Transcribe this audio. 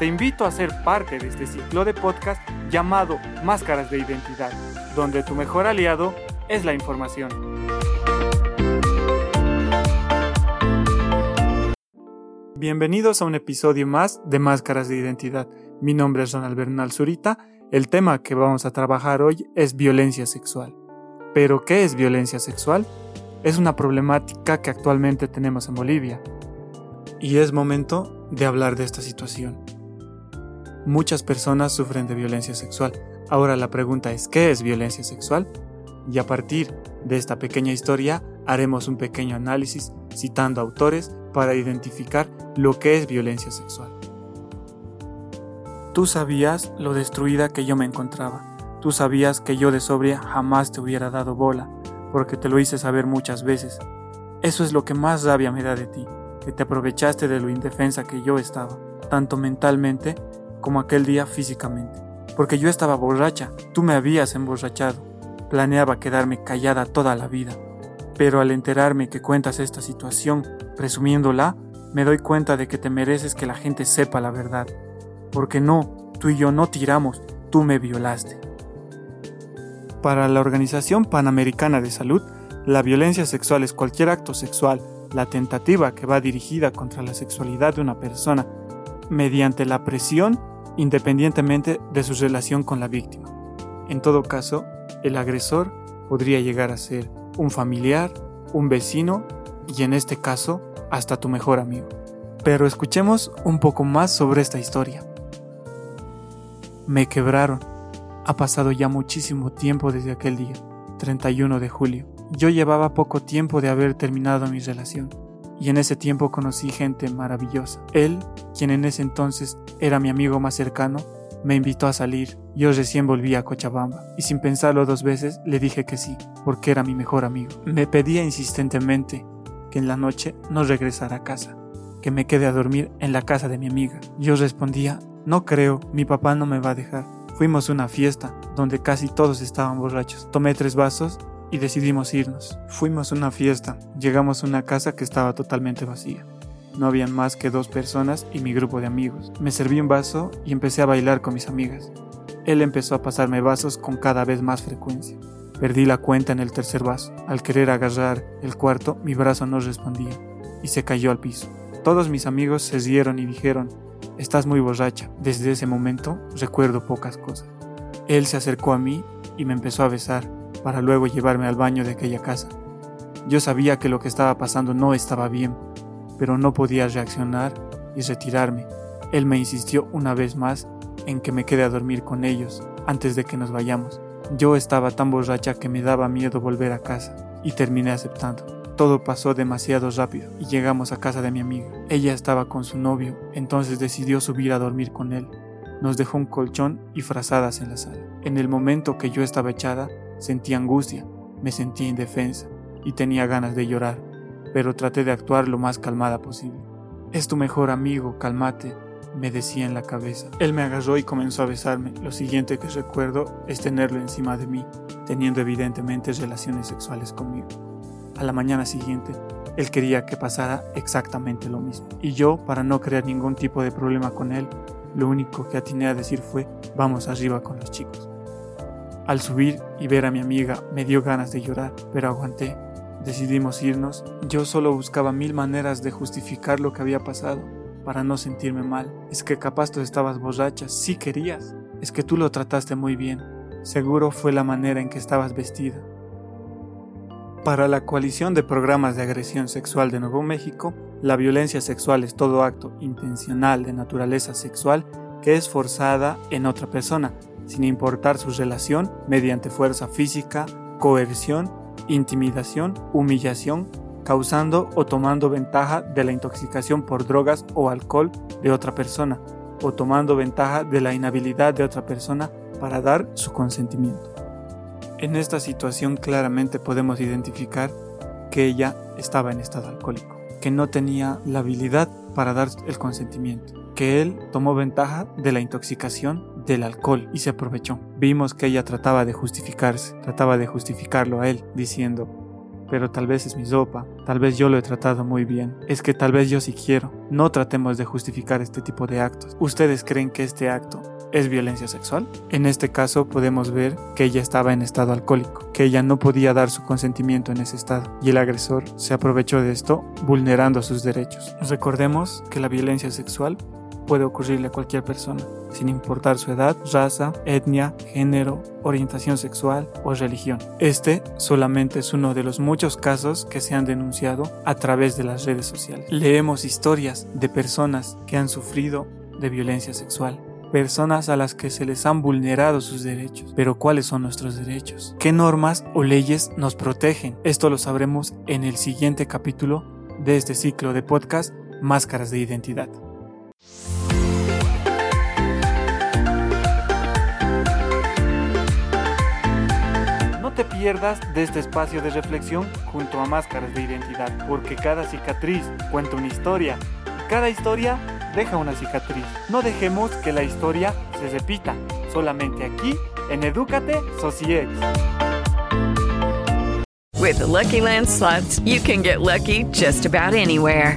Te invito a ser parte de este ciclo de podcast llamado Máscaras de Identidad, donde tu mejor aliado es la información. Bienvenidos a un episodio más de Máscaras de Identidad. Mi nombre es Ronald Bernal Zurita. El tema que vamos a trabajar hoy es violencia sexual. ¿Pero qué es violencia sexual? Es una problemática que actualmente tenemos en Bolivia. Y es momento de hablar de esta situación. Muchas personas sufren de violencia sexual. Ahora la pregunta es, ¿qué es violencia sexual? Y a partir de esta pequeña historia haremos un pequeño análisis citando autores para identificar lo que es violencia sexual. Tú sabías lo destruida que yo me encontraba. Tú sabías que yo de sobria jamás te hubiera dado bola porque te lo hice saber muchas veces. Eso es lo que más rabia me da de ti, que te aprovechaste de lo indefensa que yo estaba, tanto mentalmente como aquel día físicamente. Porque yo estaba borracha, tú me habías emborrachado. Planeaba quedarme callada toda la vida. Pero al enterarme que cuentas esta situación, presumiéndola, me doy cuenta de que te mereces que la gente sepa la verdad. Porque no, tú y yo no tiramos, tú me violaste. Para la Organización Panamericana de Salud, la violencia sexual es cualquier acto sexual, la tentativa que va dirigida contra la sexualidad de una persona, mediante la presión independientemente de su relación con la víctima. En todo caso, el agresor podría llegar a ser un familiar, un vecino y en este caso hasta tu mejor amigo. Pero escuchemos un poco más sobre esta historia. Me quebraron, ha pasado ya muchísimo tiempo desde aquel día, 31 de julio. Yo llevaba poco tiempo de haber terminado mi relación, y en ese tiempo conocí gente maravillosa. Él, quien en ese entonces era mi amigo más cercano, me invitó a salir. Yo recién volví a Cochabamba y sin pensarlo dos veces le dije que sí, porque era mi mejor amigo. Me pedía insistentemente que en la noche no regresara a casa, que me quede a dormir en la casa de mi amiga. Yo respondía, no creo, mi papá no me va a dejar. Fuimos a una fiesta donde casi todos estaban borrachos. Tomé tres vasos y decidimos irnos. Fuimos a una fiesta. Llegamos a una casa que estaba totalmente vacía. No habían más que dos personas y mi grupo de amigos. Me serví un vaso y empecé a bailar con mis amigas. Él empezó a pasarme vasos con cada vez más frecuencia. Perdí la cuenta en el tercer vaso. Al querer agarrar el cuarto, mi brazo no respondía y se cayó al piso. Todos mis amigos se rieron y dijeron, Estás muy borracha. Desde ese momento recuerdo pocas cosas. Él se acercó a mí y me empezó a besar para luego llevarme al baño de aquella casa. Yo sabía que lo que estaba pasando no estaba bien, pero no podía reaccionar y retirarme. Él me insistió una vez más en que me quede a dormir con ellos antes de que nos vayamos. Yo estaba tan borracha que me daba miedo volver a casa y terminé aceptando. Todo pasó demasiado rápido y llegamos a casa de mi amiga. Ella estaba con su novio, entonces decidió subir a dormir con él. Nos dejó un colchón y frazadas en la sala. En el momento que yo estaba echada, sentí angustia, me sentí indefensa y tenía ganas de llorar, pero traté de actuar lo más calmada posible. Es tu mejor amigo, cálmate, me decía en la cabeza. Él me agarró y comenzó a besarme. Lo siguiente que recuerdo es tenerlo encima de mí, teniendo evidentemente relaciones sexuales conmigo a la mañana siguiente, él quería que pasara exactamente lo mismo. Y yo, para no crear ningún tipo de problema con él, lo único que atiné a decir fue, vamos arriba con los chicos. Al subir y ver a mi amiga me dio ganas de llorar, pero aguanté. Decidimos irnos. Yo solo buscaba mil maneras de justificar lo que había pasado, para no sentirme mal. Es que capaz tú estabas borracha, sí querías. Es que tú lo trataste muy bien. Seguro fue la manera en que estabas vestida. Para la coalición de programas de agresión sexual de Nuevo México, la violencia sexual es todo acto intencional de naturaleza sexual que es forzada en otra persona, sin importar su relación, mediante fuerza física, coerción, intimidación, humillación, causando o tomando ventaja de la intoxicación por drogas o alcohol de otra persona, o tomando ventaja de la inhabilidad de otra persona para dar su consentimiento. En esta situación claramente podemos identificar que ella estaba en estado alcohólico, que no tenía la habilidad para dar el consentimiento, que él tomó ventaja de la intoxicación del alcohol y se aprovechó. Vimos que ella trataba de justificarse, trataba de justificarlo a él, diciendo, pero tal vez es mi sopa, tal vez yo lo he tratado muy bien, es que tal vez yo sí quiero. No tratemos de justificar este tipo de actos. ¿Ustedes creen que este acto es violencia sexual? En este caso podemos ver que ella estaba en estado alcohólico, que ella no podía dar su consentimiento en ese estado y el agresor se aprovechó de esto vulnerando sus derechos. Recordemos que la violencia sexual puede ocurrirle a cualquier persona, sin importar su edad, raza, etnia, género, orientación sexual o religión. Este solamente es uno de los muchos casos que se han denunciado a través de las redes sociales. Leemos historias de personas que han sufrido de violencia sexual personas a las que se les han vulnerado sus derechos. Pero ¿cuáles son nuestros derechos? ¿Qué normas o leyes nos protegen? Esto lo sabremos en el siguiente capítulo de este ciclo de podcast Máscaras de Identidad. De este espacio de reflexión junto a Máscaras de Identidad, porque cada cicatriz cuenta una historia cada historia deja una cicatriz. No dejemos que la historia se repita, solamente aquí en Edúcate Sociex. With the Lucky Land slots, you can get lucky just about anywhere.